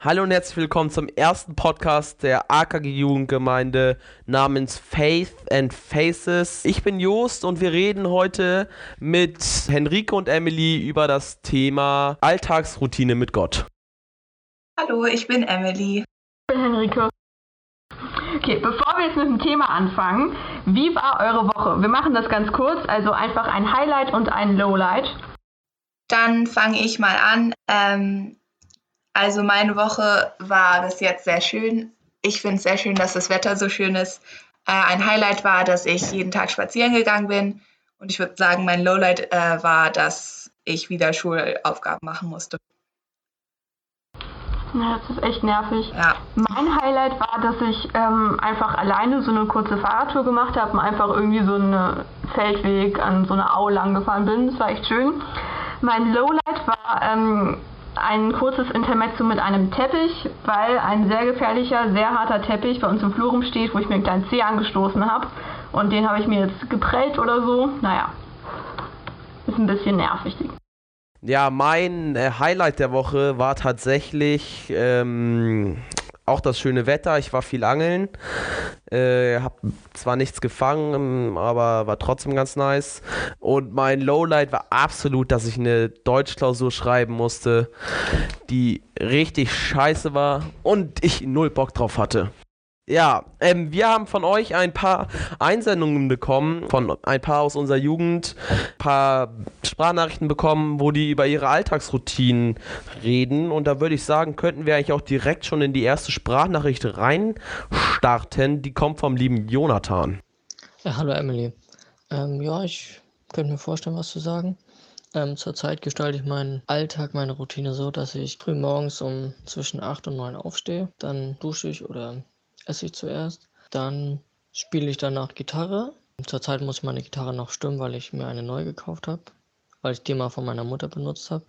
Hallo und herzlich willkommen zum ersten Podcast der AKG Jugendgemeinde namens Faith and Faces. Ich bin Joost und wir reden heute mit Henrike und Emily über das Thema Alltagsroutine mit Gott. Hallo, ich bin Emily. Ich bin Henrike. Okay, bevor wir jetzt mit dem Thema anfangen, wie war eure Woche? Wir machen das ganz kurz, also einfach ein Highlight und ein Lowlight. Dann fange ich mal an. Ähm, also meine Woche war bis jetzt sehr schön. Ich finde es sehr schön, dass das Wetter so schön ist. Äh, ein Highlight war, dass ich jeden Tag spazieren gegangen bin. Und ich würde sagen, mein Lowlight äh, war, dass ich wieder Schulaufgaben machen musste. Ja, das ist echt nervig. Ja. Mein Highlight war, dass ich ähm, einfach alleine so eine kurze Fahrradtour gemacht habe und einfach irgendwie so einen Feldweg an so einer Au lang gefahren bin. Das war echt schön. Mein Lowlight war ähm, ein kurzes Intermezzo mit einem Teppich, weil ein sehr gefährlicher, sehr harter Teppich bei uns im Flur rumsteht, wo ich mir einen kleinen Zeh angestoßen habe. Und den habe ich mir jetzt geprellt oder so. Naja, ist ein bisschen nervig. Ja, mein äh, Highlight der Woche war tatsächlich ähm, auch das schöne Wetter. Ich war viel angeln. Äh, hab zwar nichts gefangen, aber war trotzdem ganz nice. Und mein Lowlight war absolut, dass ich eine Deutschklausur schreiben musste, die richtig scheiße war und ich null Bock drauf hatte. Ja, ähm, wir haben von euch ein paar Einsendungen bekommen, von ein paar aus unserer Jugend, ein paar Sprachnachrichten bekommen, wo die über ihre Alltagsroutinen reden. Und da würde ich sagen, könnten wir eigentlich auch direkt schon in die erste Sprachnachricht reinstarten. Die kommt vom lieben Jonathan. Ja, hallo Emily. Ähm, ja, ich könnte mir vorstellen, was zu sagen. Ähm, zurzeit gestalte ich meinen Alltag, meine Routine so, dass ich früh morgens um zwischen 8 und 9 aufstehe. Dann dusche ich oder esse ich zuerst. Dann spiele ich danach Gitarre. Zurzeit muss meine Gitarre noch stimmen, weil ich mir eine neu gekauft habe, weil ich die mal von meiner Mutter benutzt habe.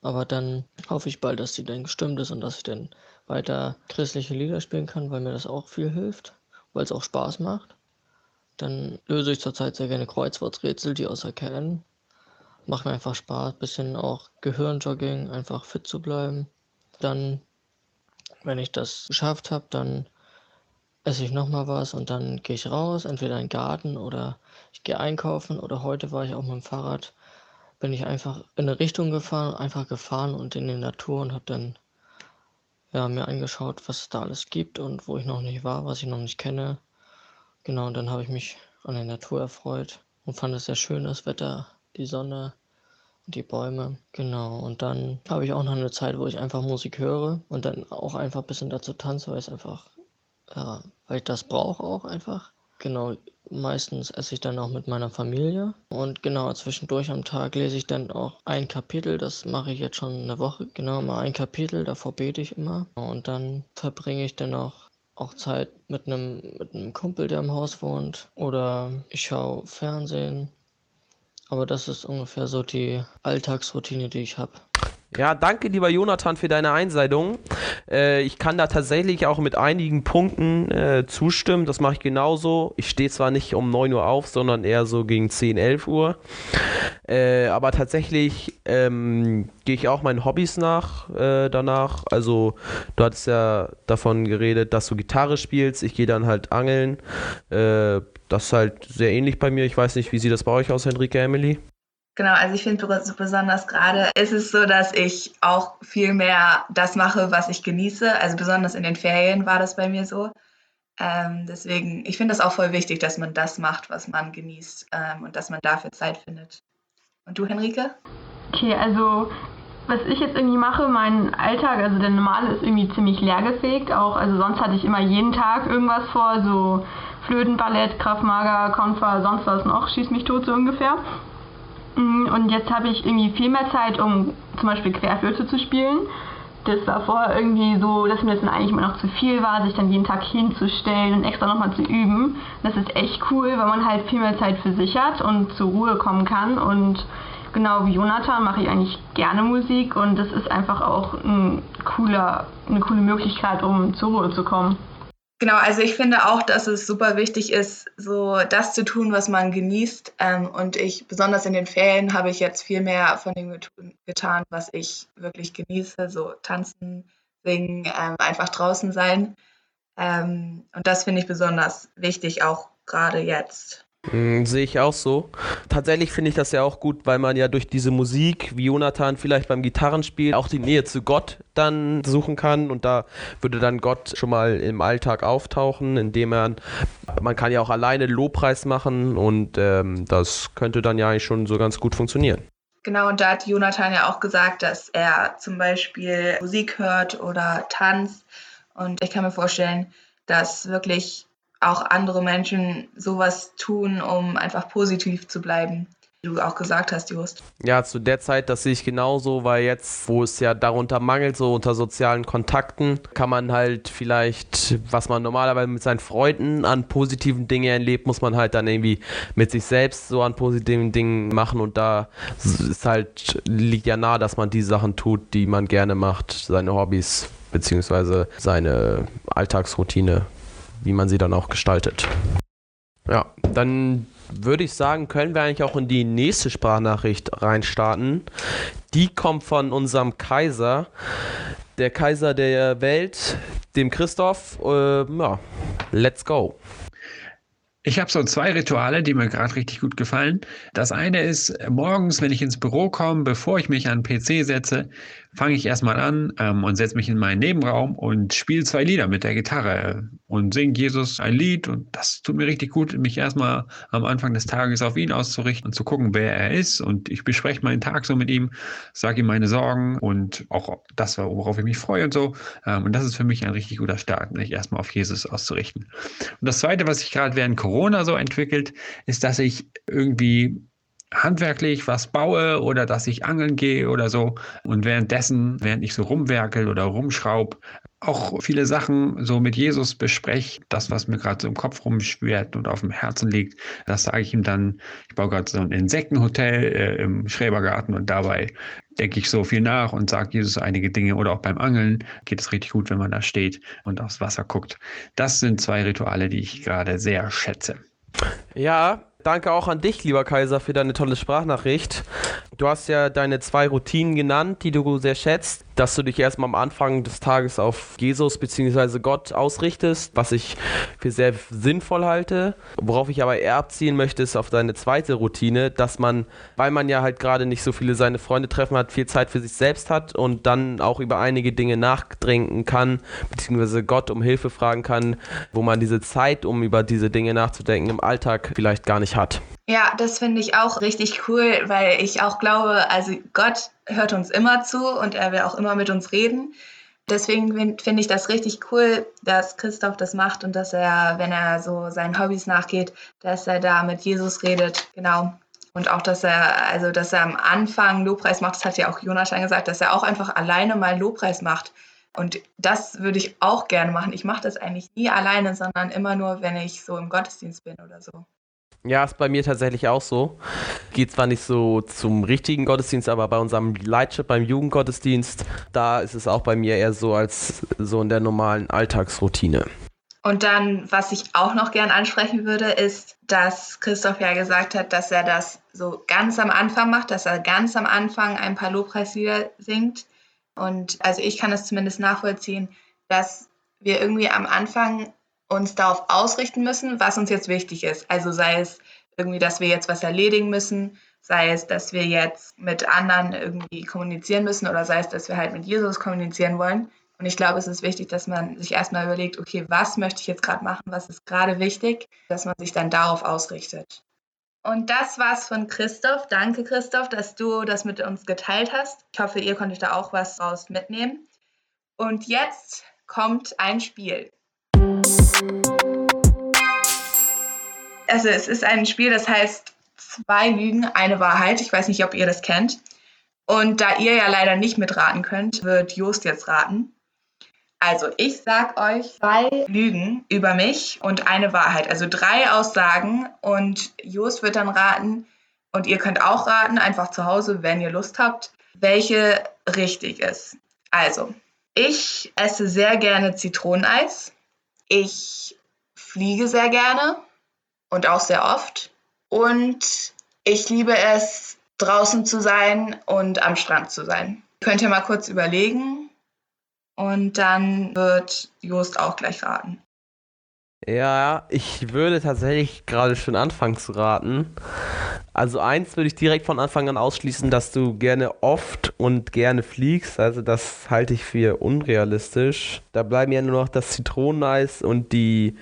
Aber dann hoffe ich bald, dass die dann gestimmt ist und dass ich dann weiter christliche Lieder spielen kann, weil mir das auch viel hilft, weil es auch Spaß macht. Dann löse ich zurzeit sehr gerne Kreuzworträtsel, die außer kennen. Macht mir einfach Spaß, bisschen auch Gehirnjogging, einfach fit zu bleiben. Dann, wenn ich das geschafft habe, dann esse ich nochmal was und dann gehe ich raus, entweder in den Garten oder ich gehe einkaufen oder heute war ich auch mit dem Fahrrad, bin ich einfach in eine Richtung gefahren, einfach gefahren und in die Natur und habe dann ja, mir angeschaut, was es da alles gibt und wo ich noch nicht war, was ich noch nicht kenne. Genau, und dann habe ich mich an der Natur erfreut und fand es sehr schön, das Wetter, die Sonne und die Bäume. Genau, und dann habe ich auch noch eine Zeit, wo ich einfach Musik höre und dann auch einfach ein bisschen dazu tanze, weil es einfach ja, weil ich das brauche auch einfach. Genau, meistens esse ich dann auch mit meiner Familie. Und genau, zwischendurch am Tag lese ich dann auch ein Kapitel. Das mache ich jetzt schon eine Woche. Genau, mal ein Kapitel, davor bete ich immer. Und dann verbringe ich dann auch, auch Zeit mit einem, mit einem Kumpel, der im Haus wohnt. Oder ich schaue Fernsehen. Aber das ist ungefähr so die Alltagsroutine, die ich habe. Ja, danke lieber Jonathan für deine Einsendung. Äh, ich kann da tatsächlich auch mit einigen Punkten äh, zustimmen. Das mache ich genauso. Ich stehe zwar nicht um 9 Uhr auf, sondern eher so gegen 10, 11 Uhr. Äh, aber tatsächlich ähm, gehe ich auch meinen Hobbys nach äh, danach. Also du hattest ja davon geredet, dass du Gitarre spielst. Ich gehe dann halt angeln. Äh, das ist halt sehr ähnlich bei mir. Ich weiß nicht, wie sieht das bei euch aus, Henrike, Emily? Genau, also ich finde besonders gerade ist es so, dass ich auch viel mehr das mache, was ich genieße. Also besonders in den Ferien war das bei mir so. Ähm, deswegen, ich finde das auch voll wichtig, dass man das macht, was man genießt ähm, und dass man dafür Zeit findet. Und du, Henrike? Okay, also was ich jetzt irgendwie mache, mein Alltag, also der normale ist irgendwie ziemlich leergefegt. Auch, also sonst hatte ich immer jeden Tag irgendwas vor, so Flöten, Ballett, Kraftmager, Konfer, sonst was noch, schieß mich tot so ungefähr. Mm, und jetzt habe ich irgendwie viel mehr Zeit, um zum Beispiel Querflöte zu spielen. Das war vorher irgendwie so, dass mir das dann eigentlich immer noch zu viel war, sich dann jeden Tag hinzustellen und extra nochmal zu üben. Das ist echt cool, weil man halt viel mehr Zeit für sich hat und zur Ruhe kommen kann. Und genau wie Jonathan mache ich eigentlich gerne Musik und das ist einfach auch ein cooler, eine coole Möglichkeit, um zur Ruhe zu kommen. Genau, also ich finde auch, dass es super wichtig ist, so das zu tun, was man genießt. Ähm, und ich, besonders in den Ferien, habe ich jetzt viel mehr von dem getan, was ich wirklich genieße. So tanzen, singen, ähm, einfach draußen sein. Ähm, und das finde ich besonders wichtig, auch gerade jetzt. Mhm, sehe ich auch so. Tatsächlich finde ich das ja auch gut, weil man ja durch diese Musik, wie Jonathan vielleicht beim Gitarrenspiel, auch die Nähe zu Gott dann suchen kann. Und da würde dann Gott schon mal im Alltag auftauchen, indem er, man kann ja auch alleine Lobpreis machen und ähm, das könnte dann ja eigentlich schon so ganz gut funktionieren. Genau, und da hat Jonathan ja auch gesagt, dass er zum Beispiel Musik hört oder tanzt. Und ich kann mir vorstellen, dass wirklich auch andere Menschen sowas tun, um einfach positiv zu bleiben. Wie du auch gesagt hast, Just. Ja, zu der Zeit, das sehe ich genauso, weil jetzt, wo es ja darunter mangelt, so unter sozialen Kontakten, kann man halt vielleicht, was man normalerweise mit seinen Freunden an positiven Dingen erlebt, muss man halt dann irgendwie mit sich selbst so an positiven Dingen machen und da ist halt, liegt ja nahe, dass man die Sachen tut, die man gerne macht, seine Hobbys beziehungsweise seine Alltagsroutine wie man sie dann auch gestaltet. Ja, dann würde ich sagen, können wir eigentlich auch in die nächste Sprachnachricht reinstarten. Die kommt von unserem Kaiser, der Kaiser der Welt, dem Christoph. Äh, ja, let's go. Ich habe so zwei Rituale, die mir gerade richtig gut gefallen. Das eine ist, morgens, wenn ich ins Büro komme, bevor ich mich an den PC setze, fange ich erstmal an ähm, und setze mich in meinen Nebenraum und spiele zwei Lieder mit der Gitarre und singe Jesus ein Lied. Und das tut mir richtig gut, mich erstmal am Anfang des Tages auf ihn auszurichten und zu gucken, wer er ist. Und ich bespreche meinen Tag so mit ihm, sage ihm meine Sorgen und auch das, worauf ich mich freue und so. Ähm, und das ist für mich ein richtig guter Start, mich erstmal auf Jesus auszurichten. Und das Zweite, was sich gerade während Corona so entwickelt, ist, dass ich irgendwie handwerklich was baue oder dass ich angeln gehe oder so und währenddessen, während ich so rumwerkel oder rumschraub, auch viele Sachen so mit Jesus bespreche, das, was mir gerade so im Kopf rumschwert und auf dem Herzen liegt, das sage ich ihm dann. Ich baue gerade so ein Insektenhotel äh, im Schrebergarten und dabei denke ich so viel nach und sage Jesus einige Dinge oder auch beim Angeln geht es richtig gut, wenn man da steht und aufs Wasser guckt. Das sind zwei Rituale, die ich gerade sehr schätze. Ja, Danke auch an dich, lieber Kaiser, für deine tolle Sprachnachricht. Du hast ja deine zwei Routinen genannt, die du sehr schätzt dass du dich erstmal am Anfang des Tages auf Jesus bzw. Gott ausrichtest, was ich für sehr sinnvoll halte. Worauf ich aber eher abziehen möchte, ist auf deine zweite Routine, dass man, weil man ja halt gerade nicht so viele seine Freunde treffen hat, viel Zeit für sich selbst hat und dann auch über einige Dinge nachdenken kann, beziehungsweise Gott um Hilfe fragen kann, wo man diese Zeit, um über diese Dinge nachzudenken, im Alltag vielleicht gar nicht hat. Ja, das finde ich auch richtig cool, weil ich auch glaube, also Gott hört uns immer zu und er will auch immer mit uns reden. Deswegen finde ich das richtig cool, dass Christoph das macht und dass er, wenn er so seinen Hobbys nachgeht, dass er da mit Jesus redet. Genau. Und auch, dass er, also dass er am Anfang Lobpreis macht, das hat ja auch Jonathan gesagt, dass er auch einfach alleine mal Lobpreis macht. Und das würde ich auch gerne machen. Ich mache das eigentlich nie alleine, sondern immer nur, wenn ich so im Gottesdienst bin oder so. Ja, ist bei mir tatsächlich auch so. Geht zwar nicht so zum richtigen Gottesdienst, aber bei unserem Leitship, beim Jugendgottesdienst, da ist es auch bei mir eher so als so in der normalen Alltagsroutine. Und dann, was ich auch noch gern ansprechen würde, ist, dass Christoph ja gesagt hat, dass er das so ganz am Anfang macht, dass er ganz am Anfang ein paar Lobpreislieder singt. Und also ich kann es zumindest nachvollziehen, dass wir irgendwie am Anfang uns darauf ausrichten müssen, was uns jetzt wichtig ist. Also sei es irgendwie, dass wir jetzt was erledigen müssen, sei es, dass wir jetzt mit anderen irgendwie kommunizieren müssen oder sei es, dass wir halt mit Jesus kommunizieren wollen. Und ich glaube, es ist wichtig, dass man sich erstmal überlegt, okay, was möchte ich jetzt gerade machen, was ist gerade wichtig, dass man sich dann darauf ausrichtet. Und das war's von Christoph. Danke, Christoph, dass du das mit uns geteilt hast. Ich hoffe, ihr konntet da auch was raus mitnehmen. Und jetzt kommt ein Spiel. Also es ist ein Spiel, das heißt zwei Lügen, eine Wahrheit. Ich weiß nicht, ob ihr das kennt. Und da ihr ja leider nicht mitraten könnt, wird Jost jetzt raten. Also ich sag euch zwei Lügen über mich und eine Wahrheit. Also drei Aussagen und Jost wird dann raten und ihr könnt auch raten, einfach zu Hause, wenn ihr Lust habt, welche richtig ist. Also, ich esse sehr gerne Zitroneneis. Ich fliege sehr gerne und auch sehr oft. Und ich liebe es, draußen zu sein und am Strand zu sein. Könnt ihr mal kurz überlegen Und dann wird Jost auch gleich raten. Ja, ich würde tatsächlich gerade schon anfangen zu raten. Also eins würde ich direkt von Anfang an ausschließen, dass du gerne oft und gerne fliegst. Also das halte ich für unrealistisch. Da bleiben ja nur noch das Zitroneneis und die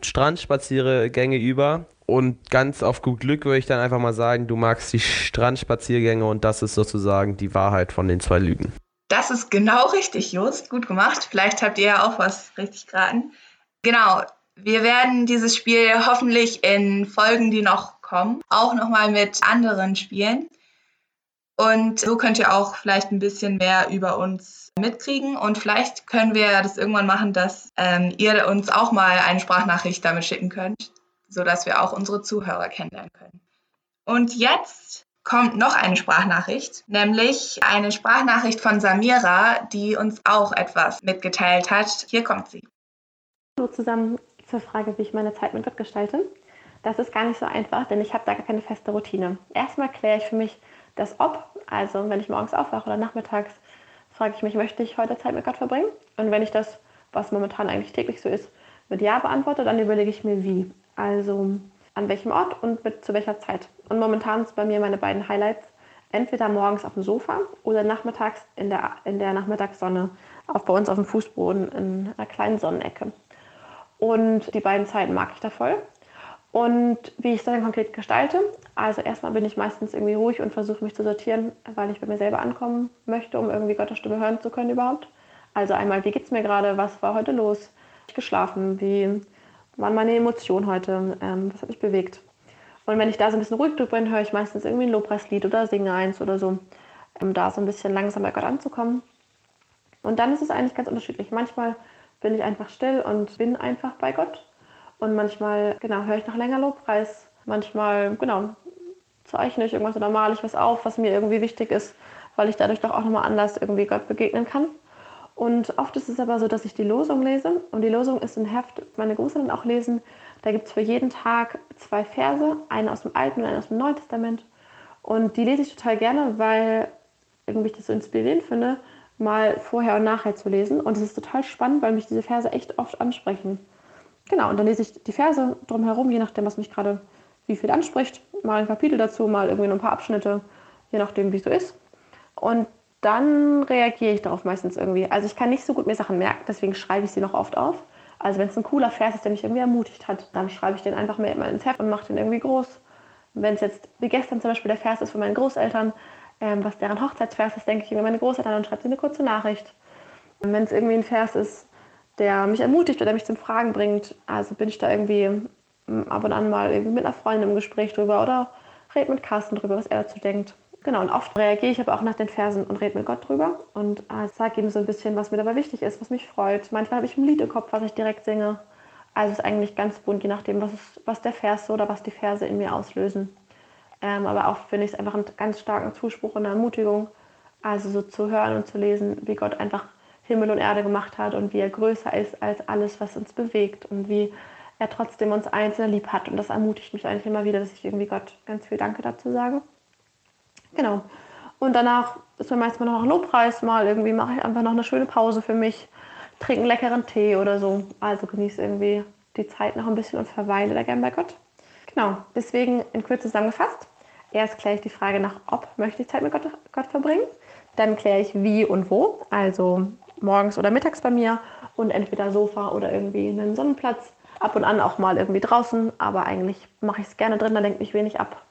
Strandspaziergänge über. Und ganz auf gut Glück würde ich dann einfach mal sagen, du magst die Strandspaziergänge und das ist sozusagen die Wahrheit von den zwei Lügen. Das ist genau richtig, Just. Gut gemacht. Vielleicht habt ihr ja auch was richtig geraten. Genau, wir werden dieses Spiel hoffentlich in Folgen, die noch kommen, auch nochmal mit anderen spielen. Und so könnt ihr auch vielleicht ein bisschen mehr über uns mitkriegen. Und vielleicht können wir das irgendwann machen, dass ähm, ihr uns auch mal eine Sprachnachricht damit schicken könnt, sodass wir auch unsere Zuhörer kennenlernen können. Und jetzt kommt noch eine Sprachnachricht, nämlich eine Sprachnachricht von Samira, die uns auch etwas mitgeteilt hat. Hier kommt sie. Hallo zusammen, zur Frage, wie ich meine Zeit mit Gott gestalte. Das ist gar nicht so einfach, denn ich habe da gar keine feste Routine. Erstmal kläre ich für mich das Ob, also wenn ich morgens aufwache oder nachmittags, frage ich mich, möchte ich heute Zeit mit Gott verbringen? Und wenn ich das, was momentan eigentlich täglich so ist, mit Ja beantworte, dann überlege ich mir wie. Also an welchem Ort und mit, zu welcher Zeit. Und momentan sind bei mir meine beiden Highlights entweder morgens auf dem Sofa oder nachmittags in der, in der Nachmittagssonne auf, bei uns auf dem Fußboden in einer kleinen Sonnenecke. Und die beiden Zeiten mag ich da voll. Und wie ich es dann konkret gestalte, also erstmal bin ich meistens irgendwie ruhig und versuche mich zu sortieren, weil ich bei mir selber ankommen möchte, um irgendwie Gottes Stimme hören zu können überhaupt. Also einmal, wie geht es mir gerade, was war heute los, ich geschlafen, wie waren meine Emotionen heute, ähm, was hat mich bewegt. Und wenn ich da so ein bisschen ruhig drüber bin, höre ich meistens irgendwie ein Lobpreislied oder singe eins oder so, um da so ein bisschen langsam bei Gott anzukommen. Und dann ist es eigentlich ganz unterschiedlich. Manchmal bin ich einfach still und bin einfach bei Gott. Und manchmal, genau, höre ich noch länger Lobpreis. Manchmal, genau, zeichne ich irgendwas oder male ich was auf, was mir irgendwie wichtig ist, weil ich dadurch doch auch nochmal anders irgendwie Gott begegnen kann. Und oft ist es aber so, dass ich die Losung lese. Und die Losung ist ein Heft, meine Großeltern auch lesen. Da gibt es für jeden Tag zwei Verse, eine aus dem Alten und eine aus dem Neuen Testament. Und die lese ich total gerne, weil irgendwie ich das so inspirierend finde, mal vorher und nachher zu lesen. Und es ist total spannend, weil mich diese Verse echt oft ansprechen. Genau, und dann lese ich die Verse drumherum, je nachdem, was mich gerade wie viel anspricht. Mal ein Kapitel dazu, mal irgendwie nur ein paar Abschnitte, je nachdem, wie es so ist. Und dann reagiere ich darauf meistens irgendwie. Also ich kann nicht so gut mir Sachen merken, deswegen schreibe ich sie noch oft auf. Also wenn es ein cooler Vers ist, der mich irgendwie ermutigt hat, dann schreibe ich den einfach mal ins Heft und mache den irgendwie groß. Wenn es jetzt, wie gestern zum Beispiel der Vers ist von meinen Großeltern, ähm, was deren Hochzeitsvers ist, denke ich über meine Großeltern und schreibe sie eine kurze Nachricht. Wenn es irgendwie ein Vers ist, der mich ermutigt oder mich zum Fragen bringt, also bin ich da irgendwie ähm, ab und an mal irgendwie mit einer Freundin im Gespräch drüber oder rede mit Carsten drüber, was er dazu denkt. Genau, und oft reagiere ich aber auch nach den Versen und rede mit Gott drüber und äh, sage ihm so ein bisschen, was mir dabei wichtig ist, was mich freut. Manchmal habe ich ein Lied im Kopf, was ich direkt singe. Also es ist eigentlich ganz bunt, je nachdem, was, ist, was der Vers oder was die Verse in mir auslösen. Ähm, aber auch finde ich es einfach einen ganz starken Zuspruch und eine Ermutigung, also so zu hören und zu lesen, wie Gott einfach Himmel und Erde gemacht hat und wie er größer ist als alles, was uns bewegt und wie er trotzdem uns einzeln lieb hat. Und das ermutigt mich eigentlich immer wieder, dass ich irgendwie Gott ganz viel Danke dazu sage. Genau. Und danach ist mir meistens noch Lobpreis, mal irgendwie mache ich einfach noch eine schöne Pause für mich, trinke einen leckeren Tee oder so. Also genieße irgendwie die Zeit noch ein bisschen und verweile da gern bei Gott. Genau, deswegen in Kürze zusammengefasst. Erst kläre ich die Frage nach, ob möchte ich Zeit mit Gott, Gott verbringen. Dann kläre ich wie und wo, also morgens oder mittags bei mir und entweder Sofa oder irgendwie einen Sonnenplatz. Ab und an auch mal irgendwie draußen, aber eigentlich mache ich es gerne drin, da lenkt mich wenig ab.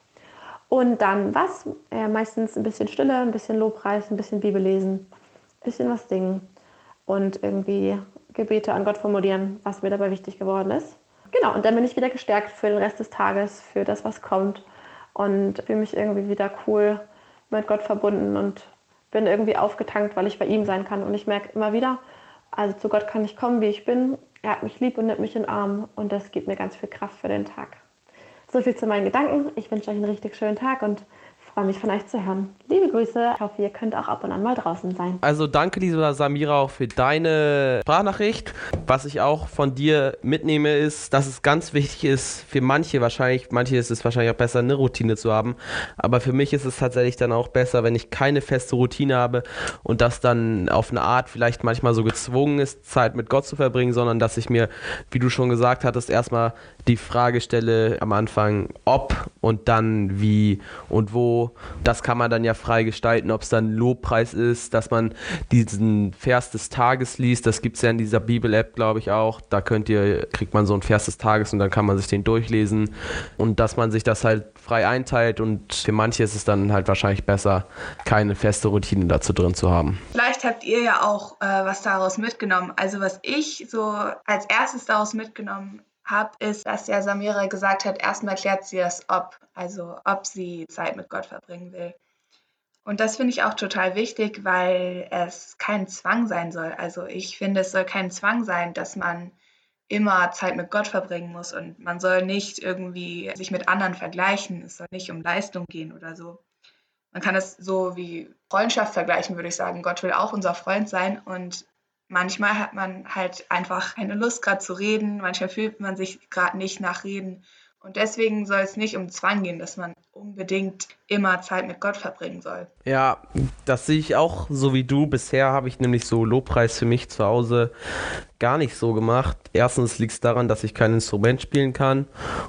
Und dann was? Äh, meistens ein bisschen Stille, ein bisschen Lobpreis, ein bisschen Bibel lesen, ein bisschen was singen und irgendwie Gebete an Gott formulieren, was mir dabei wichtig geworden ist. Genau, und dann bin ich wieder gestärkt für den Rest des Tages, für das, was kommt und fühle mich irgendwie wieder cool mit Gott verbunden und bin irgendwie aufgetankt, weil ich bei ihm sein kann. Und ich merke immer wieder, also zu Gott kann ich kommen, wie ich bin. Er hat mich lieb und nimmt mich in den Arm und das gibt mir ganz viel Kraft für den Tag. So viel zu meinen Gedanken. Ich wünsche euch einen richtig schönen Tag und freue mich von euch zu hören. Liebe Grüße, ich hoffe, ihr könnt auch ab und an mal draußen sein. Also danke, liebe Samira, auch für deine Sprachnachricht. Was ich auch von dir mitnehme, ist, dass es ganz wichtig ist, für manche wahrscheinlich, manche ist es wahrscheinlich auch besser, eine Routine zu haben. Aber für mich ist es tatsächlich dann auch besser, wenn ich keine feste Routine habe und das dann auf eine Art vielleicht manchmal so gezwungen ist, Zeit mit Gott zu verbringen, sondern dass ich mir, wie du schon gesagt hattest, erstmal die Frage stelle am Anfang, ob und dann wie und wo. Das kann man dann ja frei gestalten, ob es dann Lobpreis ist, dass man diesen Vers des Tages liest. Das gibt es ja in dieser Bibel-App, glaube ich, auch. Da könnt ihr, kriegt man so einen Vers des Tages und dann kann man sich den durchlesen. Und dass man sich das halt frei einteilt und für manche ist es dann halt wahrscheinlich besser, keine feste Routine dazu drin zu haben. Vielleicht habt ihr ja auch äh, was daraus mitgenommen. Also was ich so als erstes daraus mitgenommen habe, ist, dass ja Samira gesagt hat, erstmal klärt sie das Ob, also ob sie Zeit mit Gott verbringen will. Und das finde ich auch total wichtig, weil es kein Zwang sein soll. Also ich finde, es soll kein Zwang sein, dass man immer Zeit mit Gott verbringen muss und man soll nicht irgendwie sich mit anderen vergleichen. Es soll nicht um Leistung gehen oder so. Man kann es so wie Freundschaft vergleichen, würde ich sagen. Gott will auch unser Freund sein und manchmal hat man halt einfach keine Lust, gerade zu reden. Manchmal fühlt man sich gerade nicht nach Reden. Und deswegen soll es nicht um Zwang gehen, dass man unbedingt immer Zeit mit Gott verbringen soll. Ja, das sehe ich auch so wie du. Bisher habe ich nämlich so Lobpreis für mich zu Hause gar nicht so gemacht. Erstens liegt es daran, dass ich kein Instrument spielen kann.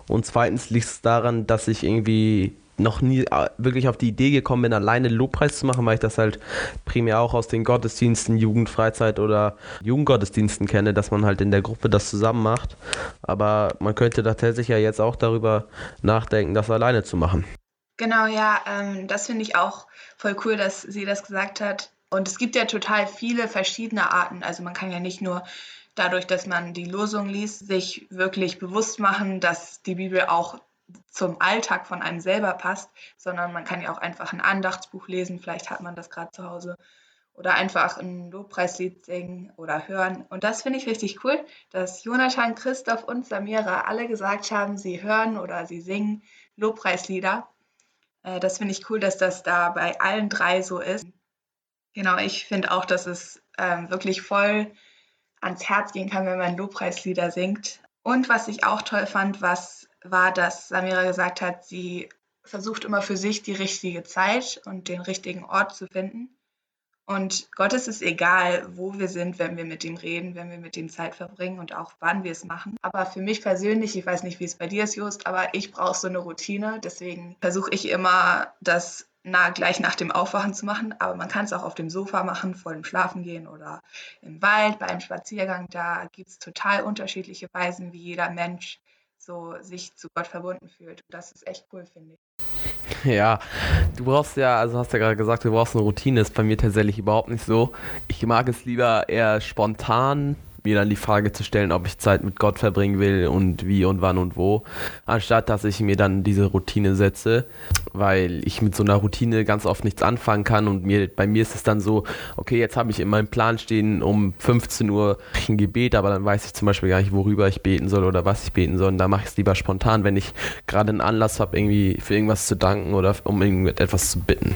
Und zweitens liegt es daran, dass ich irgendwie noch nie äh, wirklich auf die Idee gekommen bin, alleine Lobpreis zu machen, weil ich das halt primär auch aus den Gottesdiensten, Jugendfreizeit oder Jugendgottesdiensten kenne, dass man halt in der Gruppe das zusammen macht. Aber man könnte tatsächlich ja jetzt auch darüber nachdenken, das alleine zu machen. Genau, ja, ähm, das finde ich auch voll cool, dass sie das gesagt hat. Und es gibt ja total viele verschiedene Arten. Also man kann ja nicht nur dadurch, dass man die Losung liest, sich wirklich bewusst machen, dass die Bibel auch zum Alltag von einem selber passt, sondern man kann ja auch einfach ein Andachtsbuch lesen, vielleicht hat man das gerade zu Hause, oder einfach ein Lobpreislied singen oder hören. Und das finde ich richtig cool, dass Jonathan, Christoph und Samira alle gesagt haben, sie hören oder sie singen Lobpreislieder. Äh, das finde ich cool, dass das da bei allen drei so ist. Genau, ich finde auch, dass es ähm, wirklich voll ans Herz gehen kann, wenn man Lobpreislieder singt. Und was ich auch toll fand, was war, dass Samira gesagt hat, sie versucht immer für sich die richtige Zeit und den richtigen Ort zu finden. Und Gott ist es egal, wo wir sind, wenn wir mit ihm reden, wenn wir mit ihm Zeit verbringen und auch wann wir es machen. Aber für mich persönlich, ich weiß nicht, wie es bei dir ist, Just, aber ich brauche so eine Routine. Deswegen versuche ich immer, das na, gleich nach dem Aufwachen zu machen. Aber man kann es auch auf dem Sofa machen, vor dem Schlafengehen oder im Wald, bei einem Spaziergang. Da gibt es total unterschiedliche Weisen, wie jeder Mensch so sich zu Gott verbunden fühlt. Und das ist echt cool, finde ich. Ja, du brauchst ja, also hast ja gerade gesagt, du brauchst eine Routine, ist bei mir tatsächlich überhaupt nicht so. Ich mag es lieber eher spontan mir dann die Frage zu stellen, ob ich Zeit mit Gott verbringen will und wie und wann und wo, anstatt dass ich mir dann diese Routine setze, weil ich mit so einer Routine ganz oft nichts anfangen kann und mir bei mir ist es dann so, okay, jetzt habe ich in meinem Plan stehen um 15 Uhr ein Gebet, aber dann weiß ich zum Beispiel gar nicht, worüber ich beten soll oder was ich beten soll. Und da mache ich es lieber spontan, wenn ich gerade einen Anlass habe, irgendwie für irgendwas zu danken oder um irgendetwas zu bitten.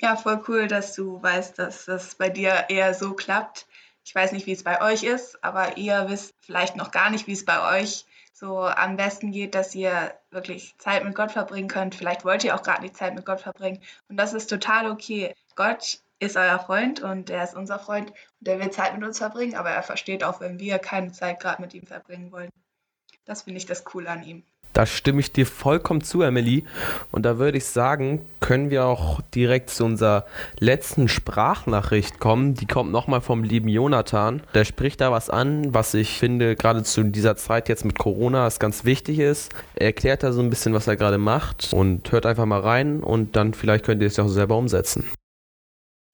Ja, voll cool, dass du weißt, dass das bei dir eher so klappt. Ich weiß nicht, wie es bei euch ist, aber ihr wisst vielleicht noch gar nicht, wie es bei euch so am besten geht, dass ihr wirklich Zeit mit Gott verbringen könnt. Vielleicht wollt ihr auch gerade nicht Zeit mit Gott verbringen. Und das ist total okay. Gott ist euer Freund und er ist unser Freund und der will Zeit mit uns verbringen, aber er versteht auch, wenn wir keine Zeit gerade mit ihm verbringen wollen. Das finde ich das Coole an ihm. Da stimme ich dir vollkommen zu, Emily. Und da würde ich sagen, können wir auch direkt zu unserer letzten Sprachnachricht kommen. Die kommt nochmal vom lieben Jonathan. Der spricht da was an, was ich finde, gerade zu dieser Zeit jetzt mit Corona, was ganz wichtig ist. Er erklärt da so ein bisschen, was er gerade macht und hört einfach mal rein und dann vielleicht könnt ihr es ja auch selber umsetzen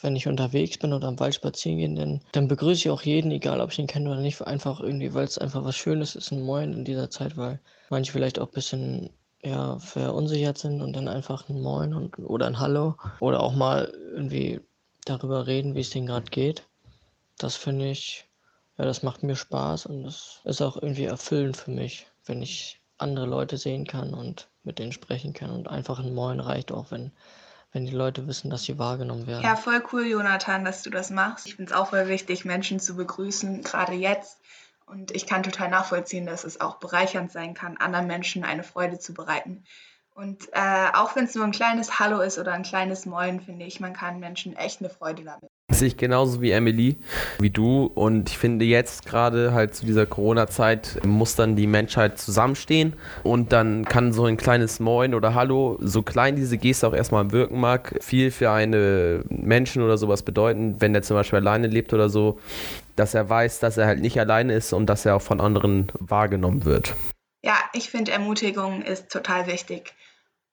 wenn ich unterwegs bin oder am Wald spazieren gehe, dann, dann begrüße ich auch jeden, egal ob ich ihn kenne oder nicht, einfach irgendwie, weil es einfach was Schönes ist, ein Moin in dieser Zeit, weil manche vielleicht auch ein bisschen ja, verunsichert sind und dann einfach ein Moin und, oder ein Hallo oder auch mal irgendwie darüber reden, wie es denen gerade geht. Das finde ich, ja, das macht mir Spaß und das ist auch irgendwie erfüllend für mich, wenn ich andere Leute sehen kann und mit denen sprechen kann und einfach ein Moin reicht auch, wenn wenn die Leute wissen, dass sie wahrgenommen werden. Ja, voll cool, Jonathan, dass du das machst. Ich finde es auch voll wichtig, Menschen zu begrüßen, gerade jetzt. Und ich kann total nachvollziehen, dass es auch bereichernd sein kann, anderen Menschen eine Freude zu bereiten. Und äh, auch wenn es nur ein kleines Hallo ist oder ein kleines Moin, finde ich, man kann Menschen echt eine Freude damit. Sehe ich genauso wie Emily, wie du. Und ich finde jetzt gerade halt zu dieser Corona-Zeit muss dann die Menschheit zusammenstehen und dann kann so ein kleines Moin oder Hallo, so klein diese Geste auch erstmal wirken mag, viel für einen Menschen oder sowas bedeuten, wenn der zum Beispiel alleine lebt oder so, dass er weiß, dass er halt nicht alleine ist und dass er auch von anderen wahrgenommen wird. Ja, ich finde Ermutigung ist total wichtig.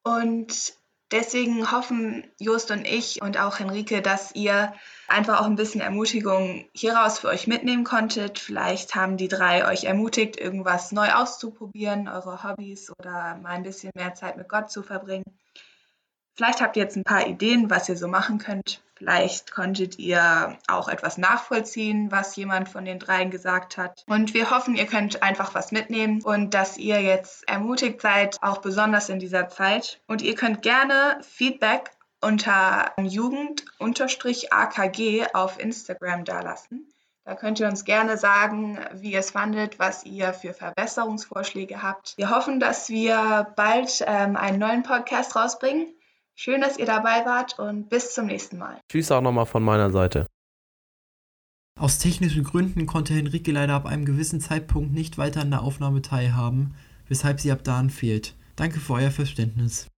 Und deswegen hoffen Jost und ich und auch Henrike, dass ihr einfach auch ein bisschen Ermutigung hieraus für euch mitnehmen konntet. Vielleicht haben die drei euch ermutigt, irgendwas neu auszuprobieren, eure Hobbys oder mal ein bisschen mehr Zeit mit Gott zu verbringen. Vielleicht habt ihr jetzt ein paar Ideen, was ihr so machen könnt. Vielleicht konntet ihr auch etwas nachvollziehen, was jemand von den dreien gesagt hat. Und wir hoffen, ihr könnt einfach was mitnehmen und dass ihr jetzt ermutigt seid, auch besonders in dieser Zeit. Und ihr könnt gerne Feedback unter Jugend-AKG auf Instagram dalassen. Da könnt ihr uns gerne sagen, wie ihr es fandet, was ihr für Verbesserungsvorschläge habt. Wir hoffen, dass wir bald ähm, einen neuen Podcast rausbringen. Schön, dass ihr dabei wart und bis zum nächsten Mal. Tschüss auch nochmal von meiner Seite. Aus technischen Gründen konnte Henrike leider ab einem gewissen Zeitpunkt nicht weiter an der Aufnahme teilhaben, weshalb sie ab da fehlt. Danke für euer Verständnis.